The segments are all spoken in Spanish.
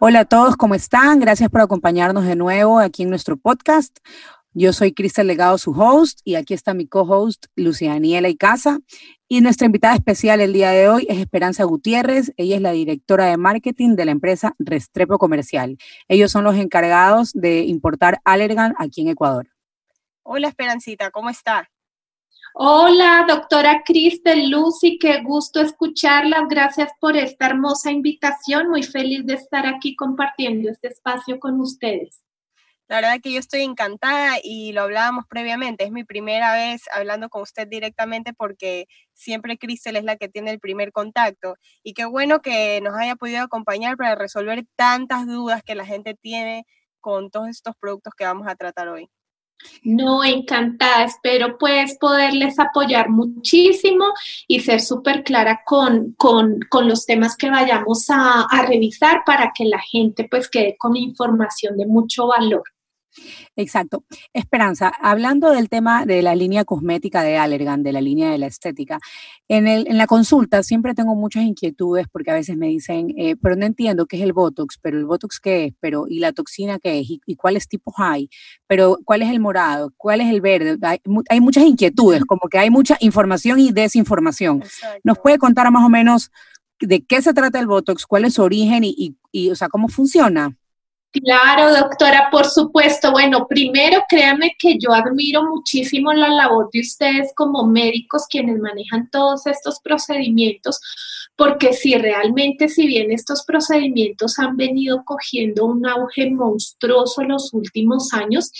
Hola a todos, ¿cómo están? Gracias por acompañarnos de nuevo aquí en nuestro podcast. Yo soy Cristel Legado, su host, y aquí está mi co-host, Lucia Daniela Icaza. Y nuestra invitada especial el día de hoy es Esperanza Gutiérrez. Ella es la directora de marketing de la empresa Restrepo Comercial. Ellos son los encargados de importar Allergan aquí en Ecuador. Hola Esperancita, ¿cómo está? Hola, doctora Cristel Lucy, qué gusto escucharlas. Gracias por esta hermosa invitación. Muy feliz de estar aquí compartiendo este espacio con ustedes. La verdad que yo estoy encantada y lo hablábamos previamente. Es mi primera vez hablando con usted directamente porque siempre Cristel es la que tiene el primer contacto. Y qué bueno que nos haya podido acompañar para resolver tantas dudas que la gente tiene con todos estos productos que vamos a tratar hoy. No, encantada. Espero pues poderles apoyar muchísimo y ser súper clara con, con, con, los temas que vayamos a, a revisar para que la gente pues quede con información de mucho valor. Exacto. Esperanza, hablando del tema de la línea cosmética de Allergan, de la línea de la estética, en, el, en la consulta siempre tengo muchas inquietudes porque a veces me dicen, eh, pero no entiendo qué es el Botox, pero el Botox qué es, pero y la toxina qué es, y, cuáles tipos hay, pero cuál es el morado, cuál es el verde. Hay, muchas inquietudes, como que hay mucha información y desinformación. ¿Nos puede contar más o menos de qué se trata el Botox, cuál es su origen y, y, y o sea, cómo funciona? Claro, doctora, por supuesto. Bueno, primero créanme que yo admiro muchísimo la labor de ustedes como médicos quienes manejan todos estos procedimientos, porque si realmente, si bien estos procedimientos han venido cogiendo un auge monstruoso los últimos años,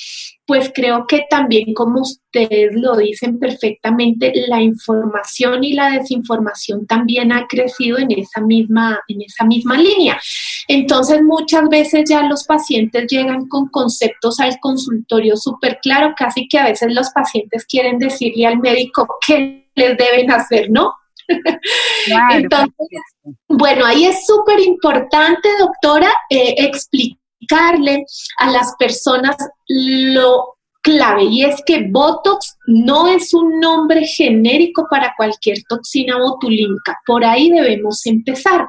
pues creo que también, como ustedes lo dicen perfectamente, la información y la desinformación también ha crecido en esa misma, en esa misma línea. Entonces, muchas veces ya los pacientes llegan con conceptos al consultorio súper claro, casi que a veces los pacientes quieren decirle al médico qué les deben hacer, ¿no? Entonces, bueno, ahí es súper importante, doctora, eh, explicar explicarle a las personas lo clave y es que Botox no es un nombre genérico para cualquier toxina botulínica. Por ahí debemos empezar.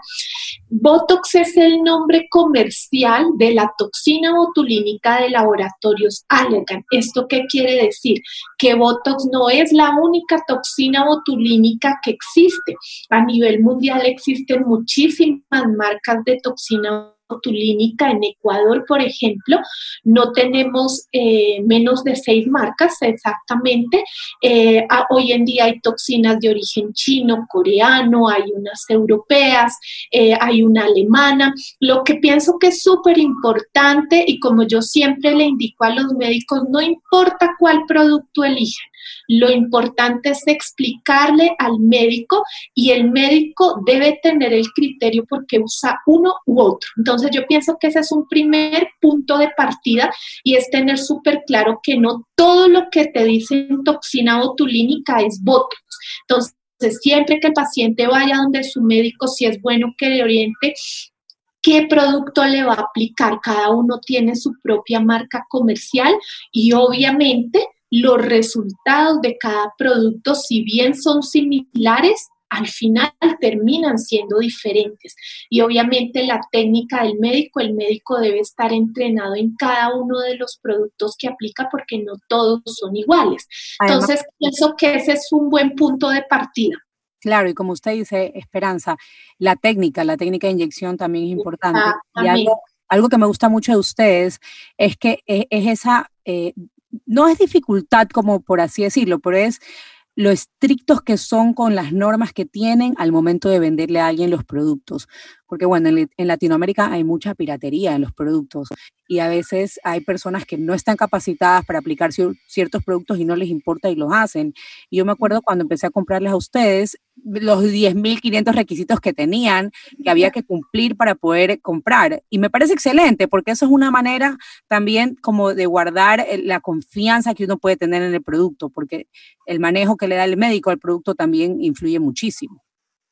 Botox es el nombre comercial de la toxina botulínica de laboratorios Allergan. ¿Esto qué quiere decir? Que Botox no es la única toxina botulínica que existe. A nivel mundial existen muchísimas marcas de toxina botulínica en Ecuador, por ejemplo, no tenemos eh, menos de seis marcas exactamente. Eh, hoy en día hay toxinas de origen chino, coreano, hay unas europeas, eh, hay una alemana. Lo que pienso que es súper importante y como yo siempre le indico a los médicos, no importa cuál producto elijan, lo importante es explicarle al médico y el médico debe tener el criterio porque usa uno u otro. Entonces yo pienso que ese es un primer punto de partida y es tener súper claro que no todo lo que te dicen toxina botulínica es botox. Entonces siempre que el paciente vaya donde su médico, si es bueno que le oriente qué producto le va a aplicar. Cada uno tiene su propia marca comercial y obviamente los resultados de cada producto, si bien son similares, al final terminan siendo diferentes. Y obviamente la técnica del médico, el médico debe estar entrenado en cada uno de los productos que aplica porque no todos son iguales. Entonces, pienso que ese es un buen punto de partida. Claro, y como usted dice, Esperanza, la técnica, la técnica de inyección también es importante. Y algo, algo, que me gusta mucho de ustedes es que e, es, esa eh, no es dificultad como por así decirlo, pero es lo estrictos que son con las normas que tienen al momento de venderle a alguien los productos. Porque bueno, en, Latinoamérica hay mucha piratería en los productos y a veces hay personas que no están capacitadas para aplicar ciertos productos y no les importa y los hacen. Y yo me acuerdo cuando empecé a comprarles a ustedes, los 10.500 requisitos que tenían, que había que cumplir para poder comprar. Y me parece excelente, porque eso es una manera también como de guardar eh, la confianza que uno puede tener en el producto, porque el manejo que le da el médico al producto también influye muchísimo.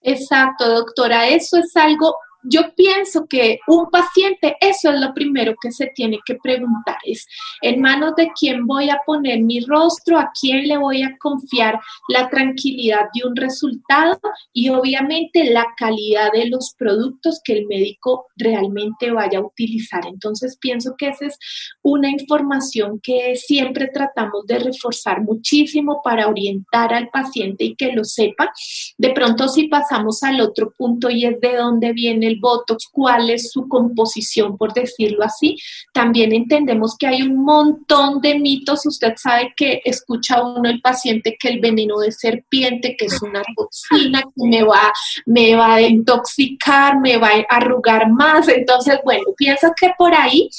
Exacto, doctora, eso es algo yo pienso que un paciente, eso es lo primero que se tiene que preguntar, es en manos de quién voy a poner mi rostro, a quién le voy a confiar la tranquilidad de un resultado y obviamente la calidad de los productos que el médico realmente vaya a utilizar. Entonces pienso que esa es una información que siempre tratamos de reforzar muchísimo para orientar al paciente y que lo sepa. De pronto si pasamos al otro punto y es de dónde viene el Botox, cuál es su composición, por decirlo así. También entendemos que hay un montón de mitos. Usted sabe que escucha uno el paciente que el veneno de serpiente, que es una toxina que me va, me va a intoxicar, me va a arrugar más. Entonces, bueno, piensa que por ahí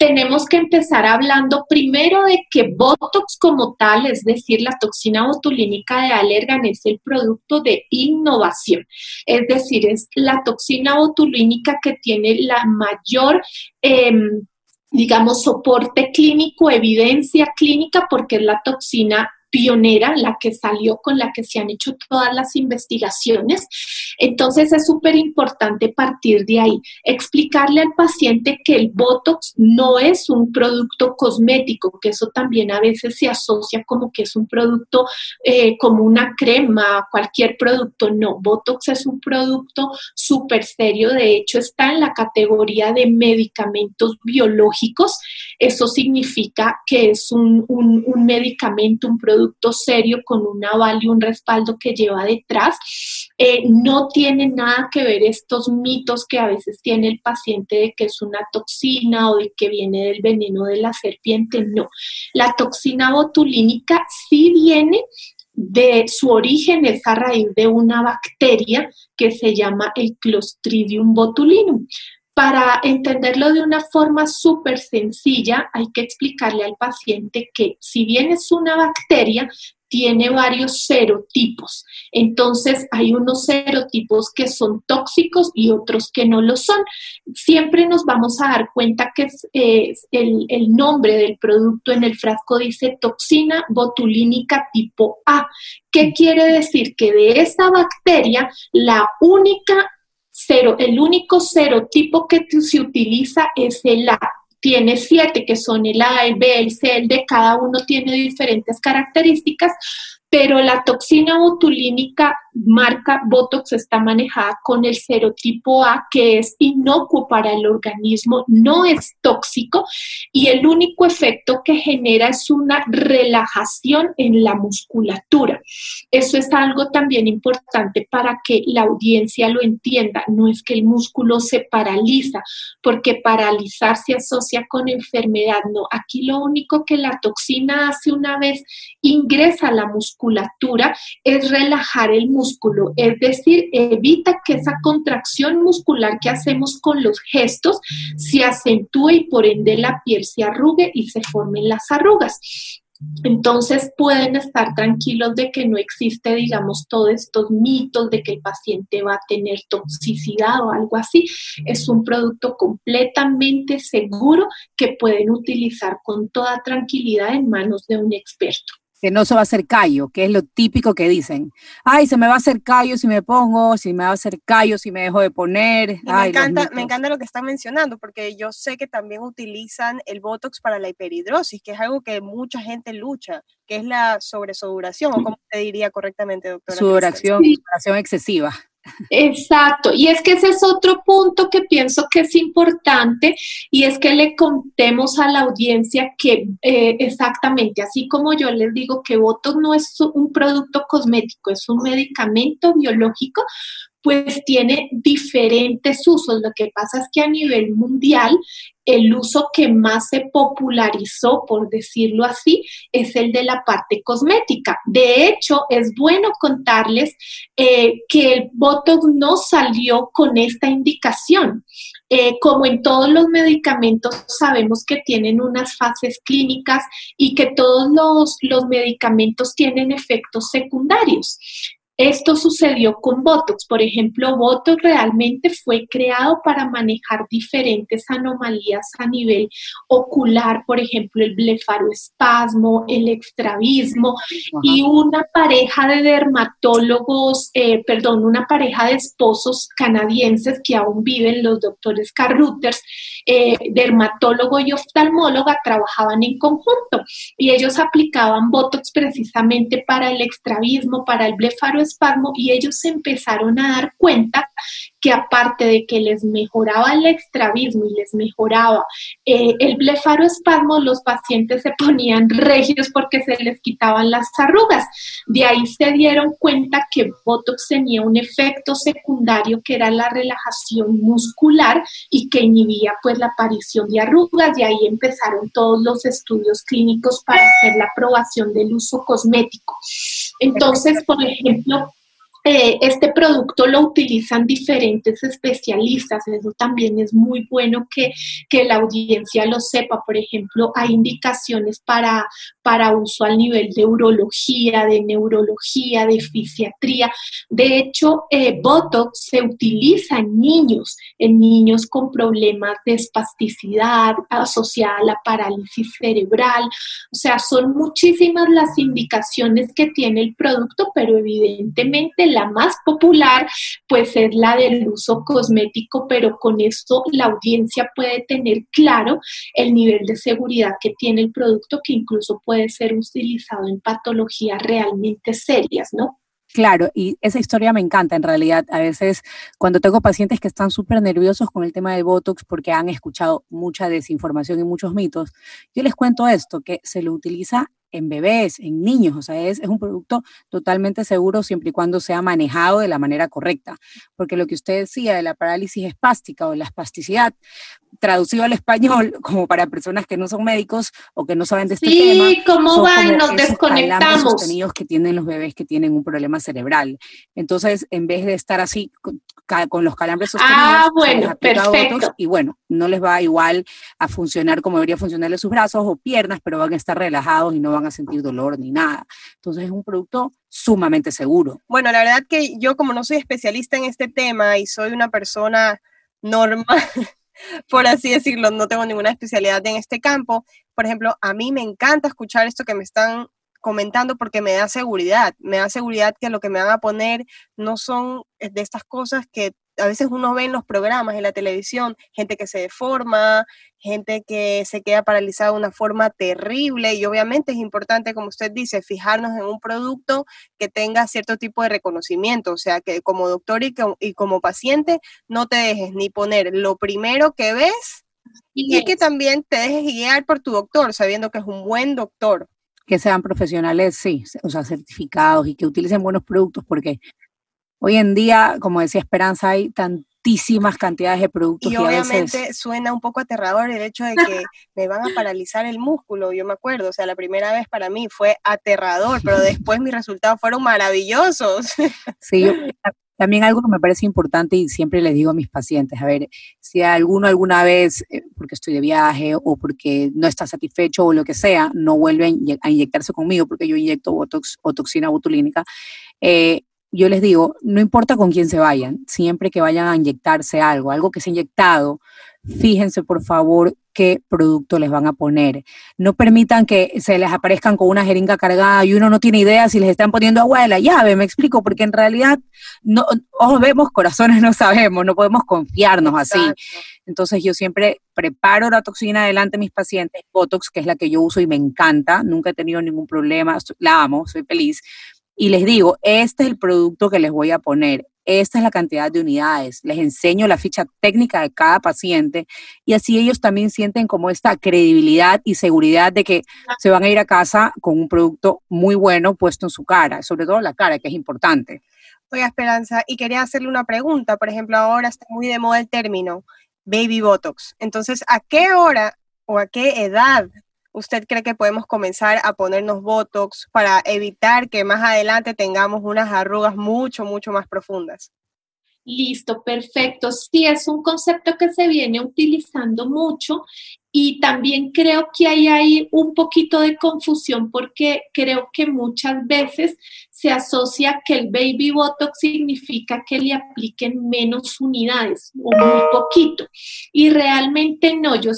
tenemos que empezar hablando primero de que Botox como tal, es decir, la toxina botulínica de Allergan es el producto de innovación. Es decir, es la toxina botulínica que tiene la mayor... Em, digamos, soporte clínico, evidencia clínica, porque es la toxina pionera, la que salió con la que se han hecho todas las investigaciones. Entonces es súper importante partir de ahí, explicarle al paciente que el Botox no es un producto cosmético, que eso también a veces se asocia como que es un producto eh, como una crema, cualquier producto. No, Botox es un producto súper serio, de hecho está en la categoría de medicamentos biológicos. Eso significa que es un, un medicamento, un producto serio con un aval y un respaldo que lleva detrás. Eh, no tiene nada que ver estos mitos que a veces tiene el paciente de que es una toxina o de que viene del veneno de la serpiente. No, la toxina botulínica sí viene de su origen es a raíz de una bacteria que se llama el Clostridium botulinum. Para entenderlo de una forma súper sencilla, hay que explicarle al paciente que si bien es una bacteria, tiene varios serotipos. Entonces, hay unos serotipos que son tóxicos y otros que no lo son. Siempre nos vamos a dar cuenta que el, el, nombre del producto en el frasco dice toxina botulínica tipo A. ¿Qué quiere decir? Que de esa bacteria, la única cero, el único serotipo que se utiliza es el A. Tiene siete que son el A, el B, el C, el D, cada uno tiene diferentes características, pero la toxina botulínica marca Botox está manejada con el serotipo A, que es inocuo para el organismo, no es tóxico y el único efecto que genera es una relajación en la musculatura. Eso es algo también importante para que la audiencia lo entienda. No es que el músculo se paraliza, porque paralizar se asocia con enfermedad. No, aquí lo único que la toxina hace una vez ingresa a la musculatura, musculatura es relajar el músculo, es decir, evita que esa contracción muscular que hacemos con los gestos se acentúe y por ende la piel se arrugue y se formen las arrugas. Entonces pueden estar tranquilos de que no existe, digamos, todos estos mitos de que el paciente va a tener toxicidad o algo así. Es un producto completamente seguro que pueden utilizar con toda tranquilidad en manos de un experto que no se va a hacer callo, que es lo típico que dicen. Ay, se me va a hacer callo si me pongo, si me va a hacer callo si me dejo de poner. me, encanta, me encanta lo que están mencionando, porque yo sé que también utilizan el Botox para la hiperhidrosis, que es algo que mucha gente lucha, que es la sobresoduración, o como te diría correctamente, doctora. Sudoración, sudoración excesiva. Exacto, y es que ese es otro punto que pienso que es importante y es que le contemos a la audiencia que eh, exactamente, así como yo les digo que Botox no es un producto cosmético, es un medicamento biológico, pues tiene diferentes usos. Lo que pasa es que a nivel mundial el uso que más se popularizó, por decirlo así, es el de la parte cosmética. De hecho, es bueno contarles eh, que el Botox no salió con esta indicación. Eh, como en todos los medicamentos, sabemos que tienen unas fases clínicas y que todos los, los medicamentos tienen efectos secundarios. Esto sucedió con Botox. Por ejemplo, Botox realmente fue creado para manejar diferentes anomalías a nivel ocular, por ejemplo, el blefaroespasmo, el extravismo, y una pareja de dermatólogos, eh, perdón, una pareja de esposos canadienses que aún viven, los doctores Carruthers, eh, dermatólogo y oftalmóloga, trabajaban en conjunto y ellos aplicaban Botox precisamente para el extravismo, para el blefaroespasmo y ellos empezaron a dar cuenta que aparte de que les mejoraba el extravismo y les mejoraba eh, el blefaroespasmo, los pacientes se ponían regios porque se les quitaban las arrugas. De ahí se dieron cuenta que Botox tenía un efecto secundario que era la relajación muscular y que inhibía pues la aparición de arrugas. De ahí empezaron todos los estudios clínicos para hacer la aprobación del uso cosmético. Entonces, por ejemplo, eh, este producto lo utilizan diferentes especialistas, eso también es muy bueno que, que, la audiencia lo sepa. Por ejemplo, hay indicaciones para, para uso al nivel de urología, de neurología, de fisiatría. De hecho, eh, Botox se utiliza en niños, en niños con problemas de espasticidad asociada a la parálisis cerebral. O sea, son muchísimas las indicaciones que tiene el producto, pero evidentemente la más popular pues es la del uso cosmético, pero con esto la audiencia puede tener claro el nivel de seguridad que tiene el producto que incluso puede ser utilizado en patologías realmente serias, ¿no? Claro, y esa historia me encanta en realidad. A veces cuando tengo pacientes que están súper nerviosos con el tema del Botox porque han escuchado mucha desinformación y muchos mitos, yo les cuento esto, que se lo utiliza en bebés, en niños, o sea, es, un producto totalmente seguro siempre y cuando sea manejado de la manera correcta, porque lo que usted decía de la parálisis espástica o la espasticidad, traducido al español, como para personas que no son médicos o que no saben de este tema. Sí, ¿cómo van? Nos desconectamos. sostenidos que tienen los bebés que tienen un problema cerebral. Entonces, en vez de estar así con, los calambres sostenidos, ah, bueno, perfecto. y bueno, no les va igual a funcionar como debería funcionarle sus brazos o piernas, pero van a estar relajados y no van a sentir dolor ni nada. Entonces, es un producto sumamente seguro. Bueno, la verdad que yo como no soy especialista en este tema y soy una persona normal, por así decirlo, no tengo ninguna especialidad en este campo. Por ejemplo, a mí me encanta escuchar esto que me están comentando porque me da seguridad, me da seguridad que lo que me van a poner no son de estas cosas que a veces uno ve en los programas, en la televisión, gente que se deforma, gente que se queda paralizada de una forma terrible y obviamente es importante, como usted dice, fijarnos en un producto que tenga cierto tipo de reconocimiento, o sea, que como doctor y, y como paciente no te dejes ni poner lo primero que ves y que también te dejes guiar por tu doctor, sabiendo que es un buen doctor. Que sean profesionales, sí, o sea, certificados y que utilicen buenos productos, porque Hoy en día, como decía Esperanza, hay tantísimas cantidades de productos. Y obviamente suena un poco aterrador el hecho de que me van a paralizar el músculo, yo me acuerdo, o sea, la primera vez para mí fue aterrador, pero después mis resultados fueron maravillosos. Sí, también algo que me parece importante y siempre les digo a mis pacientes, a ver, si alguno alguna vez, eh, porque estoy de viaje o porque no está satisfecho o lo que sea, no vuelve a inyectarse conmigo porque yo inyecto Botox o toxina botulínica, eh, yo les digo, no importa con quién se vayan, siempre que vayan a inyectarse algo, algo que se ha inyectado, fíjense por favor qué producto les van a poner. No permitan que se les aparezcan con una jeringa cargada y uno no tiene idea si les están poniendo agua de la llave, me explico, porque en realidad no, ojos vemos, corazones no sabemos, no podemos confiarnos así. Entonces yo siempre preparo la toxina delante de mis pacientes, Botox, que es la que yo uso y me encanta, nunca he tenido ningún problema, la amo, soy feliz y les digo, este es el producto que les voy a poner, esta es la cantidad de unidades, les enseño la ficha técnica de cada paciente y así ellos también sienten como esta credibilidad y seguridad de que se van a ir a casa con un producto muy bueno puesto en su cara, sobre todo la cara, que es importante. Oiga, Esperanza, y quería hacerle una pregunta, por ejemplo, ahora está muy de moda el término baby botox. Entonces, ¿a qué hora o a qué edad ¿Usted cree que podemos comenzar a ponernos Botox para evitar que más adelante tengamos unas arrugas mucho, mucho más profundas? Listo, perfecto. Sí, es un concepto que se viene utilizando mucho y también creo que hay ahí un poquito de confusión porque creo que muchas veces se asocia que el baby botox significa que le apliquen menos unidades o muy poquito. Y realmente no, yo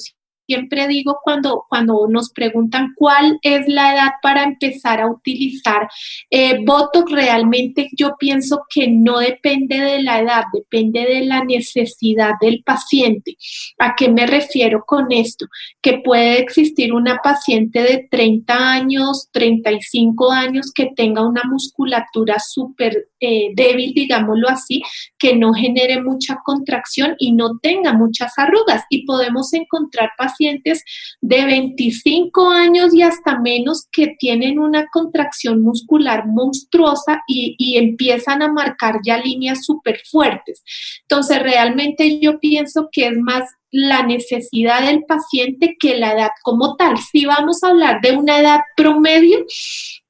siempre digo cuando, cuando nos preguntan cuál es la edad para empezar a utilizar eh, Botox, realmente yo pienso que no depende de la edad, depende de la necesidad del paciente. ¿A qué me refiero con esto? Que puede existir una paciente de 30 años, 35 años que tenga una musculatura súper eh, débil, digámoslo así, que no genere mucha contracción y no tenga muchas arrugas. Y podemos encontrar pacientes de 25 años y hasta menos que tienen una contracción muscular monstruosa y, y empiezan a marcar ya líneas súper fuertes. Entonces, realmente yo pienso que es más la necesidad del paciente que la edad como tal. Si vamos a hablar de una edad promedio,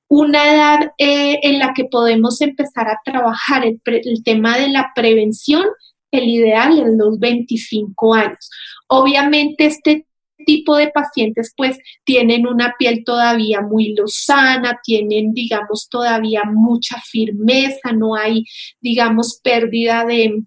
una edad eh, en la que podemos empezar a trabajar el, el, tema de la prevención, el ideal es los 25 años. Obviamente este tipo de pacientes pues tienen una piel todavía muy lozana, tienen digamos todavía mucha firmeza, no hay digamos pérdida de,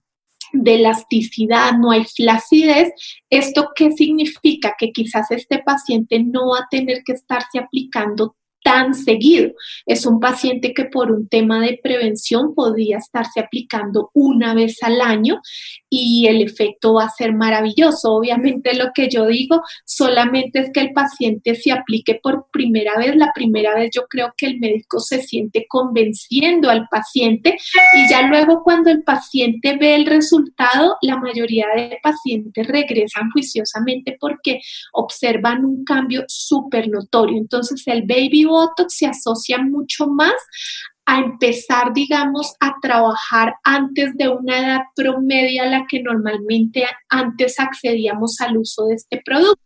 de elasticidad, no hay flacidez. ¿Esto qué significa? Que quizás este paciente no va a tener que estarse aplicando tan seguido. Es un paciente que por un tema de prevención podría estarse aplicando una vez al año y el efecto va a ser maravilloso. Obviamente lo que yo digo solamente es que el paciente se aplique por primera vez. La primera vez yo creo que el médico se siente convenciendo al paciente y ya luego cuando el paciente ve el resultado, la mayoría de pacientes regresan juiciosamente porque observan un cambio súper notorio. Entonces el baby Botox se asocia mucho más a empezar, digamos, a trabajar antes de una edad promedia a la que normalmente antes accedíamos al uso de este producto.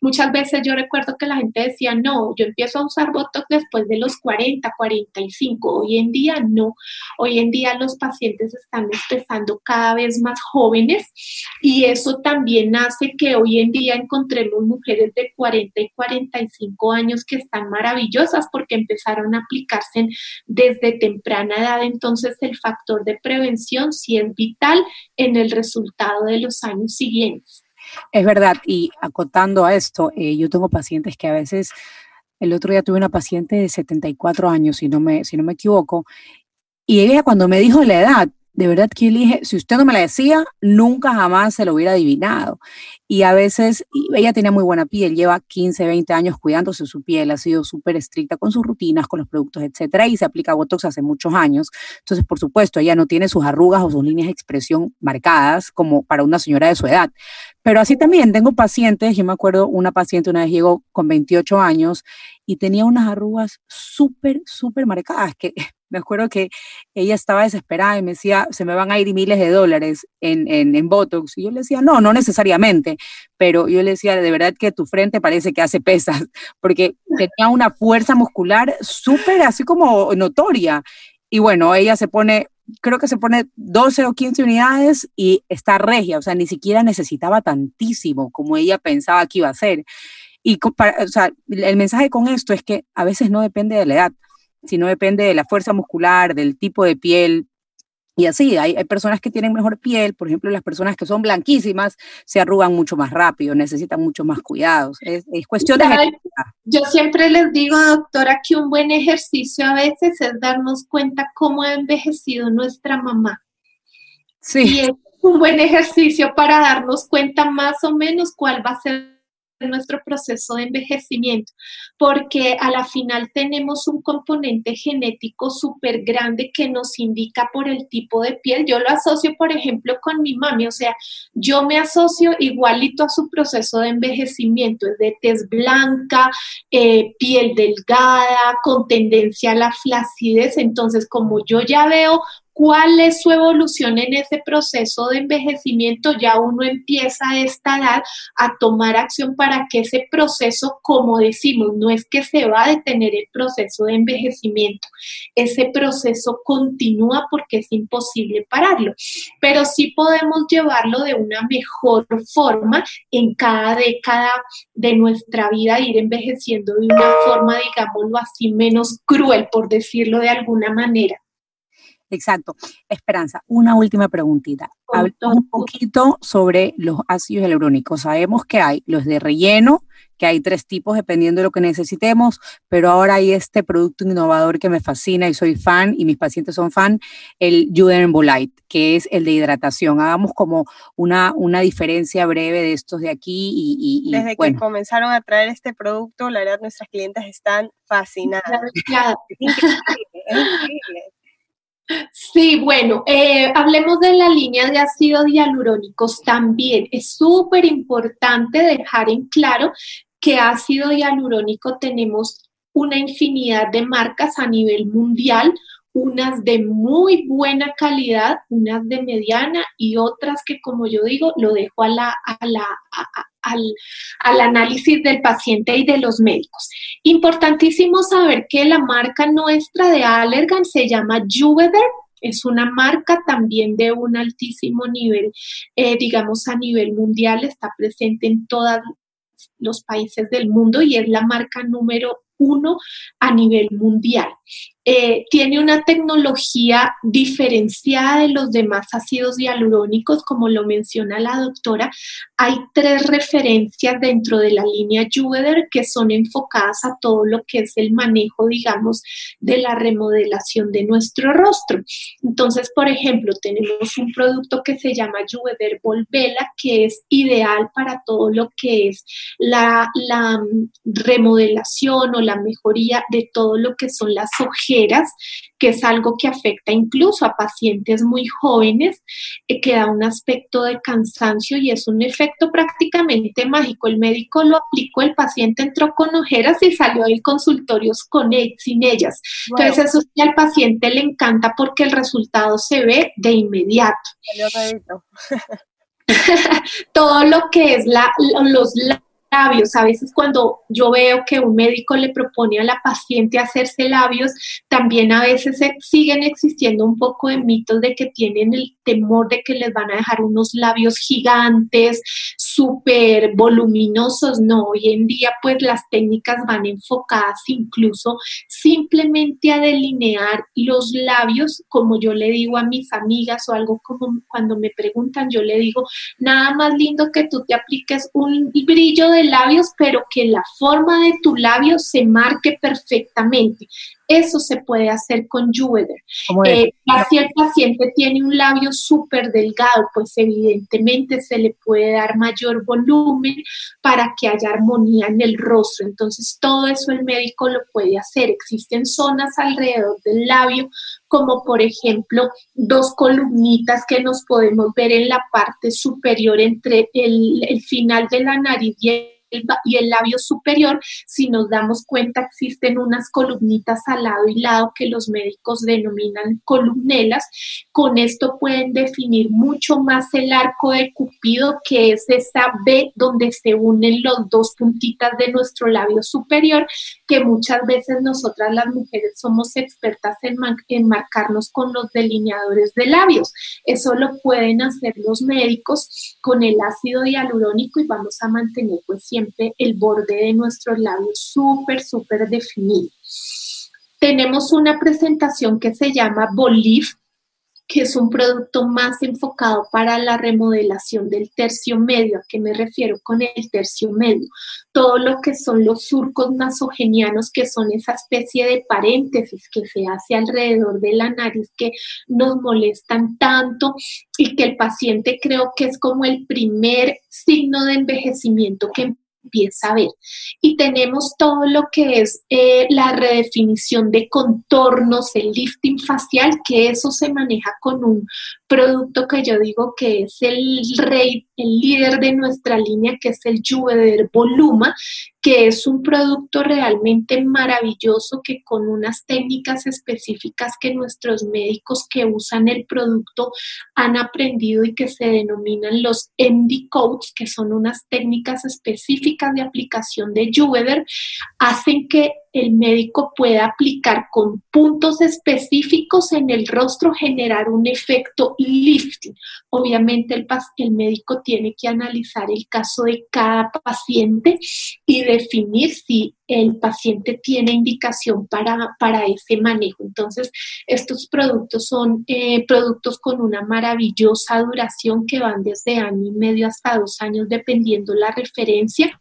Muchas veces yo recuerdo que la gente decía, no, yo empiezo a usar Botox después de los 40, 45. Hoy en día no. Hoy en día los pacientes están empezando cada vez más jóvenes y eso también hace que hoy en día encontremos mujeres de 40 y 45 años que están maravillosas porque empezaron a aplicarse desde temprana edad. Entonces el factor de prevención sí es vital en el resultado de los años siguientes. Es verdad, y acotando a esto, eh, yo tengo pacientes que a veces, el otro día tuve una paciente de 74 años, si no me, si no me equivoco, y ella cuando me dijo la edad, de verdad que dije, si usted no me la decía, nunca jamás se lo hubiera adivinado. Y a veces, ella tenía muy buena piel, lleva 15, 20 años cuidándose su piel, ha sido súper estricta con sus rutinas, con los productos, etcétera, y se aplica Botox hace muchos años. Entonces, por supuesto, ella no tiene sus arrugas o sus líneas de expresión marcadas como para una señora de su edad. Pero así también tengo pacientes, yo me acuerdo una paciente una vez llegó con 28 años y tenía unas arrugas súper, súper marcadas, que me acuerdo que ella estaba desesperada y me decía, se me van a ir miles de dólares en, en, en, Botox. Y yo le decía, no, no necesariamente, pero yo le decía, de verdad que tu frente parece que hace pesas, porque tenía una fuerza muscular súper así como notoria. Y bueno, ella se pone, creo que se pone 12 o 15 unidades y está regia, o sea, ni siquiera necesitaba tantísimo como ella pensaba que iba a ser. Y o sea, el mensaje con esto es que a veces no depende de la edad sino depende de la fuerza muscular, del tipo de piel. Y así, hay, hay, personas que tienen mejor piel, por ejemplo, las personas que son blanquísimas se arrugan mucho más rápido, necesitan mucho más cuidados. Es, es cuestión de... Yo siempre les digo, doctora, que un buen ejercicio a veces es darnos cuenta cómo ha envejecido nuestra mamá. Sí. Y es un buen ejercicio para darnos cuenta más o menos cuál va a ser nuestro proceso de envejecimiento, porque a la final tenemos un componente genético súper grande que nos indica por el tipo de piel. Yo lo asocio, por ejemplo, con mi mami, o sea, yo me asocio igualito a su proceso de envejecimiento, es de tez blanca, eh, piel delgada, con tendencia a la flacidez, entonces como yo ya veo cuál es su evolución en ese proceso de envejecimiento, ya uno empieza a esta edad a tomar acción para que ese proceso, como decimos, no es que se va a detener el proceso de envejecimiento, ese proceso continúa porque es imposible pararlo, pero sí podemos llevarlo de una mejor forma en cada década de nuestra vida, ir envejeciendo de una forma, digámoslo así, menos cruel, por decirlo de alguna manera. Exacto. Esperanza, una última preguntita. Hablamos un poquito sobre los ácidos hialurónicos. Sabemos que hay los de relleno, que hay tres tipos dependiendo de lo que necesitemos, pero ahora hay este producto innovador que me fascina y soy fan y mis pacientes son fan, el Judenbolite, que es el de hidratación. Hagamos como una, una diferencia breve de estos de aquí y... Desde que comenzaron a traer este producto, la verdad nuestras clientes están fascinadas. es increíble. Sí, bueno, eh, hablemos de la línea de ácidos hialurónicos también. Es súper importante dejar en claro que ácido hialurónico tenemos una infinidad de marcas a nivel mundial, unas de muy buena calidad, unas de mediana y otras que, como yo digo, lo dejo a la, a la, al, al, análisis del paciente y de los médicos. Importantísimo saber que la marca nuestra de Allergan se llama Juveder, es una marca también de un altísimo nivel, eh, digamos a nivel mundial, está presente en todos los países del mundo y es la marca número uno a nivel mundial. Eh, tiene una tecnología diferenciada de los demás ácidos hialurónicos, como lo menciona la doctora. Hay tres referencias dentro de la línea Juveder que son enfocadas a todo lo que es el manejo, digamos, de la remodelación de nuestro rostro. Entonces, por ejemplo, tenemos un producto que se llama Juveder Volvela, que es ideal para todo lo que es la, la remodelación o la mejoría de todo lo que son las ojeras que es algo que afecta incluso a pacientes muy jóvenes, eh, que da un aspecto de cansancio y es un efecto prácticamente mágico. El médico lo aplicó, el paciente entró con ojeras y salió del consultorio con él, sin ellas. Entonces eso al paciente le encanta porque el resultado se ve de inmediato. Todo lo que es la, los labios. A veces cuando yo veo que un médico le propone a la paciente hacerse labios, también a veces siguen existiendo un poco de mitos de que tienen el temor de que les van a dejar unos labios gigantes, súper voluminosos. No, hoy en día pues las técnicas van enfocadas incluso simplemente a delinear los labios, como yo le digo a mis amigas o algo como cuando me preguntan, yo le digo, nada más lindo que tú te apliques un brillo de labios, pero que la forma de tu labio se marque perfectamente. Eso se puede hacer con Juveder. Eh, si el paciente tiene un labio súper delgado, pues evidentemente se le puede dar mayor volumen para que haya armonía en el rostro. Entonces, todo eso el médico lo puede hacer. Existen zonas alrededor del labio, como por ejemplo dos columnitas que nos podemos ver en la parte superior entre el, el final de la nariz y el y el labio superior, si nos damos cuenta existen unas columnitas al lado y lado que los médicos denominan columnelas. Con esto pueden definir mucho más el arco de Cupido, que es esa B donde se unen los dos puntitas de nuestro labio superior, que muchas veces nosotras las mujeres somos expertas en, en marcarnos con los delineadores de labios. Eso lo pueden hacer los médicos con el ácido hialurónico y vamos a mantener pues siempre el borde de nuestros labios súper, súper definido. Tenemos una presentación que se llama Bolif, que es un producto más enfocado para la remodelación del tercio medio. ¿A qué me refiero con el tercio medio? Todo lo que son los surcos nasogenianos, que son esa especie de paréntesis que se hace alrededor de la nariz que nos molestan tanto y que el paciente creo que es como el primer signo de envejecimiento que empieza a ver. Y tenemos todo lo que es eh, la redefinición de contornos, el lifting facial, que eso se maneja con un producto que yo digo que es el rey, el líder de nuestra línea, que es el Juveder Voluma, que es un producto realmente maravilloso que con unas técnicas específicas que nuestros médicos que usan el producto han aprendido y que se denominan los MD codes, que son unas técnicas específicas de aplicación de Juveder, hacen que el médico pueda aplicar con puntos específicos en el rostro, generar un efecto lifting. Obviamente el, el médico tiene que analizar el caso de cada paciente y definir si el paciente tiene indicación para, para ese manejo. Entonces, estos productos son eh, productos con una maravillosa duración que van desde año y medio hasta dos años, dependiendo la referencia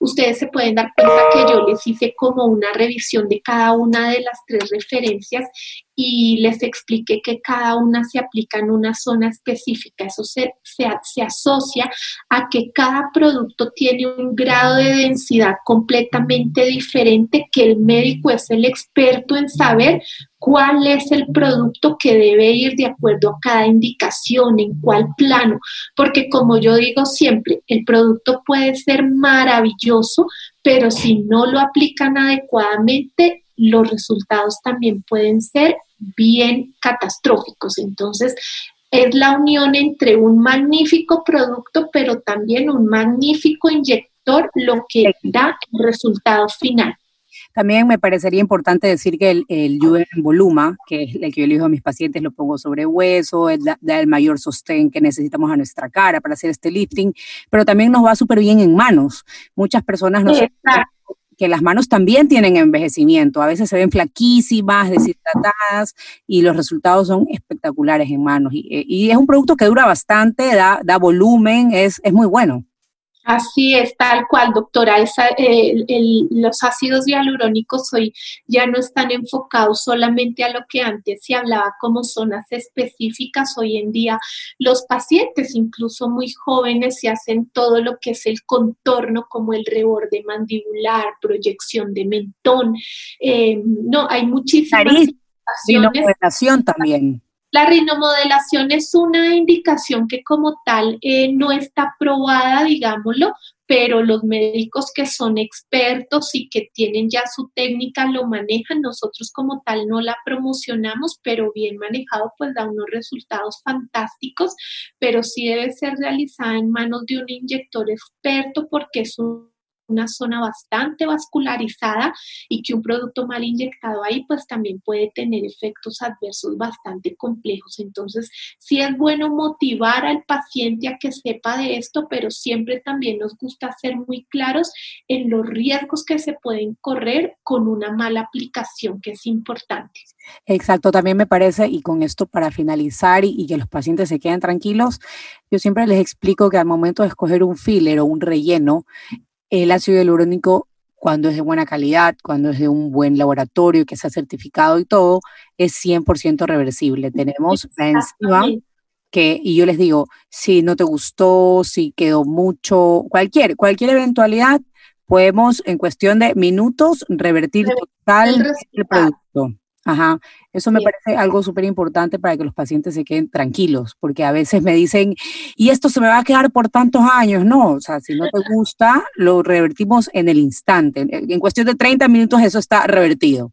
ustedes se pueden dar cuenta que yo les hice como una revisión de cada una de las tres referencias y les expliqué que cada una se aplica en una zona específica. Eso se, se, asocia a que cada producto tiene un grado de densidad completamente diferente, que el médico es el experto en saber cuál es el producto que debe ir de acuerdo a cada indicación, en cuál plano, porque como yo digo siempre, el producto puede ser maravilloso, pero si no lo aplican adecuadamente, los resultados también pueden ser bien catastróficos. Entonces, es la unión entre un magnífico producto, pero también un magnífico inyector, lo que da el resultado final. También me parecería importante decir que el, el en Voluma, que es el que yo le digo a mis pacientes, lo pongo sobre hueso, da, el mayor sostén que necesitamos a nuestra cara para hacer este lifting, pero también nos va súper bien en manos. Muchas personas nos que las manos también tienen envejecimiento, a veces se ven flaquísimas, deshidratadas y los resultados son espectaculares en manos. Y, y es un producto que dura bastante, da, da volumen, es, es muy bueno. Así es, tal cual, doctora. los ácidos hialurónicos hoy ya no están enfocados solamente a lo que antes se hablaba como zonas específicas. Hoy en día los pacientes, incluso muy jóvenes, se hacen todo lo que es el contorno, como el reborde mandibular, proyección de mentón. Eh, no, hay muchísimas. Nariz, también. La rinomodelación es una indicación que como tal eh, no está probada, digámoslo, pero los médicos que son expertos y que tienen ya su técnica lo manejan. Nosotros como tal no la promocionamos, pero bien manejado pues da unos resultados fantásticos, pero sí debe ser realizada en manos de un inyector experto porque es un una zona bastante vascularizada y que un producto mal inyectado ahí pues también puede tener efectos adversos bastante complejos. Entonces, sí es bueno motivar al paciente a que sepa de esto, pero siempre también nos gusta ser muy claros en los riesgos que se pueden correr con una mala aplicación, que es importante. Exacto, también me parece, y con esto para finalizar y, que los pacientes se queden tranquilos, yo siempre les explico que al momento de escoger un filler o un relleno, el ácido hialurónico, cuando es de buena calidad, cuando es de un buen laboratorio que se ha certificado y todo, es 100% reversible. Tenemos la enzima que, y yo les digo, si no te gustó, si quedó mucho, cualquier, cualquier eventualidad, podemos en cuestión de minutos revertir total el producto. Ajá, eso me parece algo súper importante para que los pacientes se queden tranquilos, porque a veces me dicen, y esto se me va a quedar por tantos años. No, o sea, si no te gusta, lo revertimos en el instante. En cuestión de 30 minutos eso está revertido.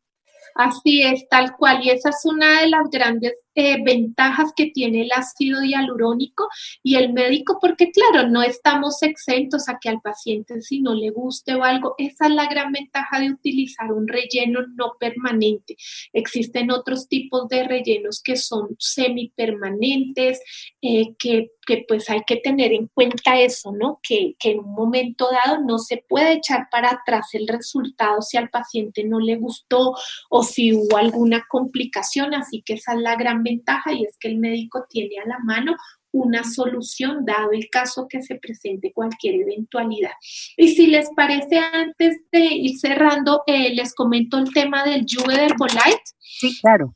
Así es, tal cual. Y esa es una de las grandes eh, ventajas que tiene el ácido hialurónico y el médico, porque claro, no estamos exentos a que al paciente si no le guste o algo, esa es la gran ventaja de utilizar un relleno no permanente. Existen otros tipos de rellenos que son semipermanentes, eh, que, que pues hay que tener en cuenta eso, ¿no? Que, que en un momento dado no se puede echar para atrás el resultado si al paciente no le gustó o si hubo alguna complicación, así que esa es la gran ventaja y es que el médico tiene a la mano una solución dado el caso que se presente cualquier eventualidad. Y si les parece, antes de ir cerrando, eh, les comento el tema del Juve Bolite. Sí, claro.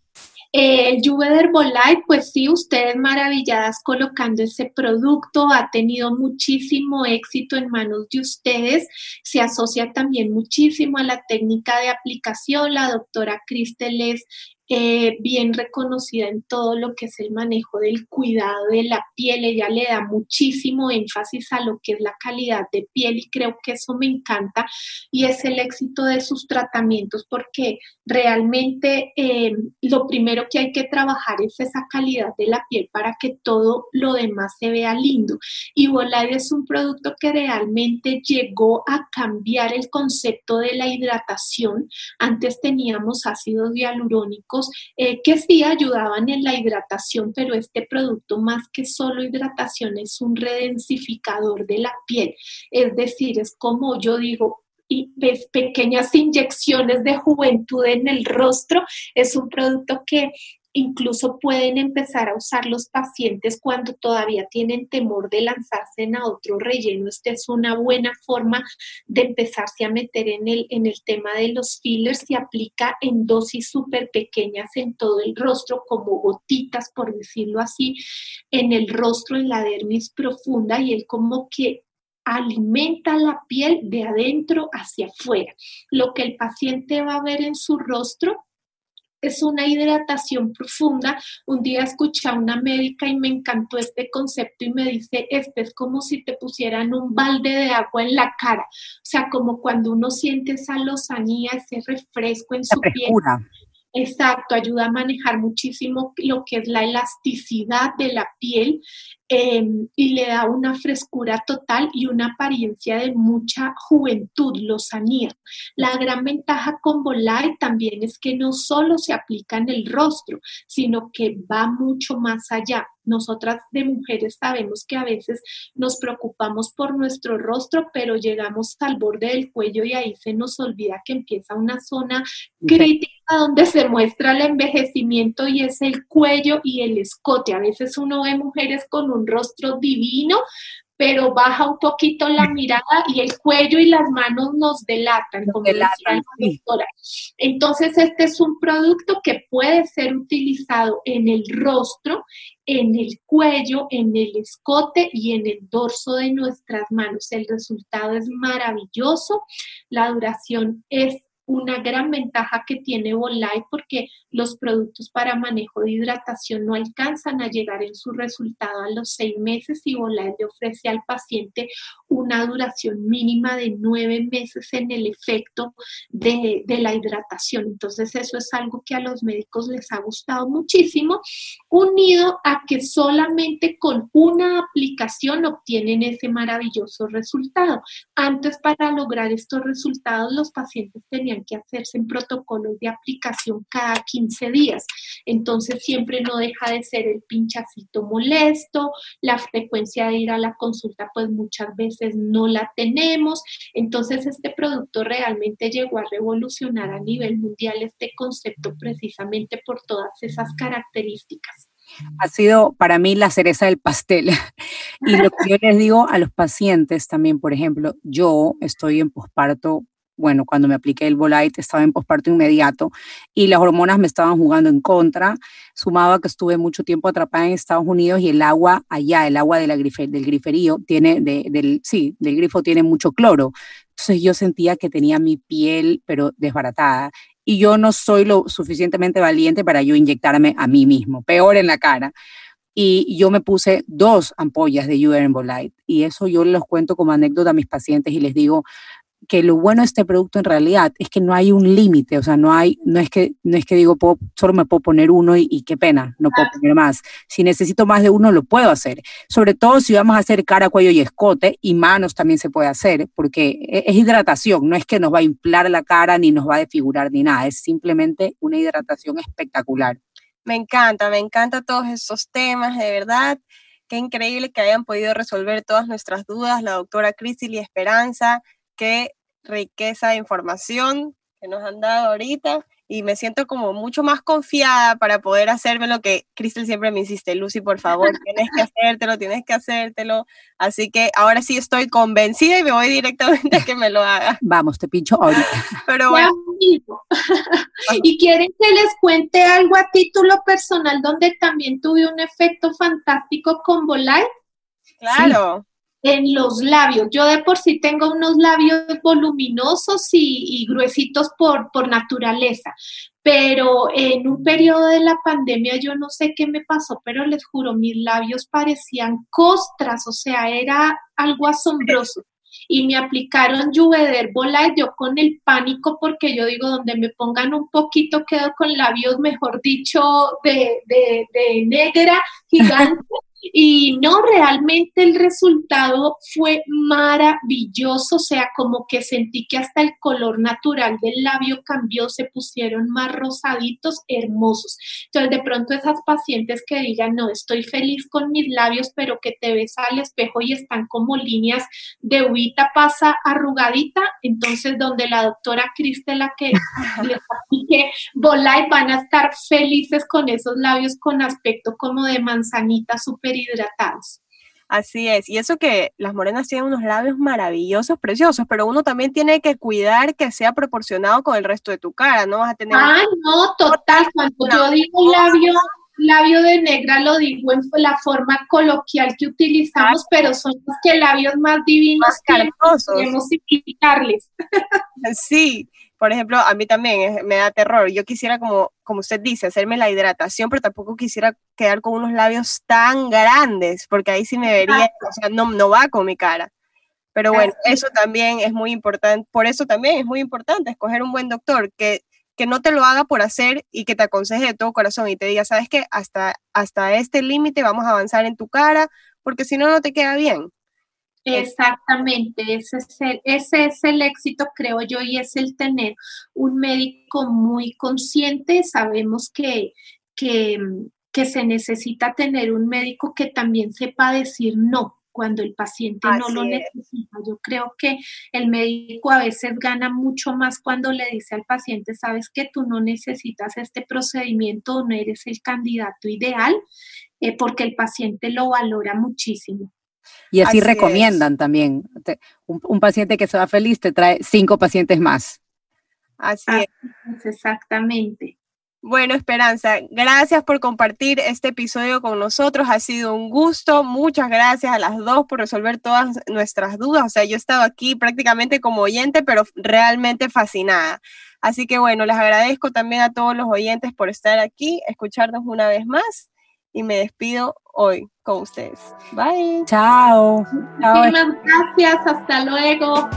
El Juve Bolite, pues sí, ustedes maravilladas colocando ese producto, ha tenido muchísimo éxito en manos de ustedes, se asocia también muchísimo a la técnica de aplicación, la doctora Cristel es eh, bien reconocida en todo lo que es el manejo del cuidado de la piel. Ella le da muchísimo énfasis a lo que es la calidad de piel y creo que eso me encanta y es el éxito de sus tratamientos porque realmente eh, lo primero que hay que trabajar es esa calidad de la piel para que todo lo demás se vea lindo. Y Volare es un producto que realmente llegó a cambiar el concepto de la hidratación. Antes teníamos ácidos hialurónicos eh, que sí ayudaban en la hidratación, pero este producto más que solo hidratación es un redensificador de la piel. Es decir, es como yo digo, y ves pequeñas inyecciones de juventud en el rostro. Es un producto que incluso pueden empezar a usar los pacientes cuando todavía tienen temor de lanzarse en a otro relleno. Esta es una buena forma de empezarse a meter en el, en el tema de los fillers. Se aplica en dosis súper pequeñas en todo el rostro, como gotitas, por decirlo así, en el rostro, en la dermis profunda, y él como que alimenta la piel de adentro hacia afuera. Lo que el paciente va a ver en su rostro es una hidratación profunda. Un día escuché a una médica y me encantó este concepto y me dice, este es como si te pusieran un balde de agua en la cara. O sea, como cuando uno siente esa lozanía, ese refresco en su piel. Exacto, ayuda a manejar muchísimo lo que es la elasticidad de la piel Em, y le da una frescura total y una apariencia de mucha juventud, lozanía. La gran ventaja con Volai también es que no solo se aplica en el rostro, sino que va mucho más allá. Nosotras de mujeres sabemos que a veces nos preocupamos por nuestro rostro, pero llegamos al borde del cuello y ahí se nos olvida que empieza una zona crítica donde se muestra el envejecimiento y es el cuello y el escote. A veces uno ve mujeres con un rostro divino, pero baja un poquito la mirada y el cuello y las manos nos delatan, como decía la Entonces, este es un producto que puede ser utilizado en el rostro, en el cuello, en el escote y en el dorso de nuestras manos. El resultado es maravilloso, la duración es una gran ventaja que tiene Volai porque los productos para manejo de hidratación no alcanzan a llegar en su resultado a los seis meses y Volai le ofrece al paciente una duración mínima de nueve meses en el efecto de, de la hidratación. Entonces eso es algo que a los médicos les ha gustado muchísimo, unido a que solamente con una aplicación obtienen ese maravilloso resultado. Antes para lograr estos resultados los pacientes tenían que hacerse en protocolos de aplicación cada 15 días. Entonces siempre no deja de ser el pinchacito molesto, la frecuencia de ir a la consulta pues muchas veces no la tenemos. Entonces este producto realmente llegó a revolucionar a nivel mundial este concepto precisamente por todas esas características ha sido para mí la cereza del pastel. y lo que yo les digo a los pacientes también, por ejemplo, yo estoy en posparto bueno, cuando me apliqué el Volite estaba en posparto inmediato y las hormonas me estaban jugando en contra, sumado a que estuve mucho tiempo atrapada en Estados Unidos y el agua allá, el agua de la del griferío, tiene, del, sí, del grifo tiene mucho cloro. Entonces yo sentía que tenía mi piel, pero desbaratada. Y yo no soy lo suficientemente valiente para yo inyectarme a mí mismo, peor en la cara y yo me puse dos ampollas de Uber y eso yo les cuento como anécdota a mis pacientes y les digo, que lo bueno de este producto en realidad es que no hay un límite, o sea, no hay, no es que, no es que digo, solo me puedo poner uno y, qué pena, no puedo poner más. Si necesito más de uno, lo puedo hacer. Sobre todo si vamos a hacer cara, cuello y escote, y manos también se puede hacer, porque e, es hidratación, no es que nos va a inflar la cara ni nos va a desfigurar ni nada, es simplemente una hidratación espectacular. Me encanta, me encanta todos esos temas, de verdad. Qué increíble que hayan podido resolver todas nuestras dudas, la doctora Crisil y Esperanza qué riqueza de información que nos han dado ahorita y me siento como mucho más confiada para poder hacerme lo que Cristel siempre me insiste, Lucy, por favor, tienes que hacértelo, tienes que hacértelo. Así que ahora sí estoy convencida y me voy directamente a que me lo haga. Vamos, te pincho ahorita. Pero bueno. y quieren que les cuente algo a título personal donde también tuve un efecto fantástico con Volai. Claro. En los labios. Yo de por sí tengo unos labios voluminosos y, gruesitos por, por naturaleza, pero en un periodo de la pandemia yo no sé qué me pasó, pero les juro, mis labios parecían costras, o sea, era algo asombroso. Y me aplicaron Juveder Bola, yo con el pánico, porque yo digo, donde me pongan un poquito, quedo con labios, mejor dicho, de, de, de negra, gigante. Y no, realmente el resultado fue maravilloso, o sea, como que sentí que hasta el color natural del labio cambió, se pusieron más rosaditos, hermosos. Entonces, de pronto esas pacientes que digan, no, estoy feliz con mis labios, pero que te ves al espejo y están como líneas de uvita pasa arrugadita, entonces donde la doctora Cristela que les aplique Volay van a estar felices con esos labios con aspecto como de manzanita súper hidratados. Así es, y eso que las morenas tienen unos labios maravillosos, preciosos, pero uno también tiene que cuidar que sea proporcionado con el resto de tu cara, no vas a tener... Ah, no, total, cuando yo digo labio, labio de negra lo digo en la forma coloquial que utilizamos, pero son los que labios más divinos más que simplificarles. Sí, por ejemplo, a mí también me da terror. Yo quisiera, como, como usted dice, hacerme la hidratación, pero tampoco quisiera quedar con unos labios tan grandes, porque ahí sí me vería, o sea, no, no va con mi cara. Pero bueno, eso también es muy importante, por eso también es muy importante escoger un buen doctor que, que no te lo haga por hacer y que te aconseje de todo corazón y te diga, sabes que hasta, hasta este límite vamos a avanzar en tu cara, porque si no, no te queda bien. Exactamente, ese es, el, ese es el éxito, creo yo, y es el tener un médico muy consciente. Sabemos que, que, que se necesita tener un médico que también sepa decir no cuando el paciente no lo necesita. Yo creo que el médico a veces gana mucho más cuando le dice al paciente, sabes que tú no necesitas este procedimiento, no eres el candidato ideal, eh, porque el paciente lo valora muchísimo. Y así, recomiendan también. Un, paciente que se va feliz te trae cinco pacientes más. Así es. Exactamente. Bueno, Esperanza, gracias por compartir este episodio con nosotros. Ha sido un gusto. Muchas gracias a las dos por resolver todas nuestras dudas. O sea, yo he estado aquí prácticamente como oyente, pero realmente fascinada. Así que bueno, les agradezco también a todos los oyentes por estar aquí, escucharnos una vez más y me despido hoy con ustedes. Bye. Chao. Muchísimas gracias. Hasta luego.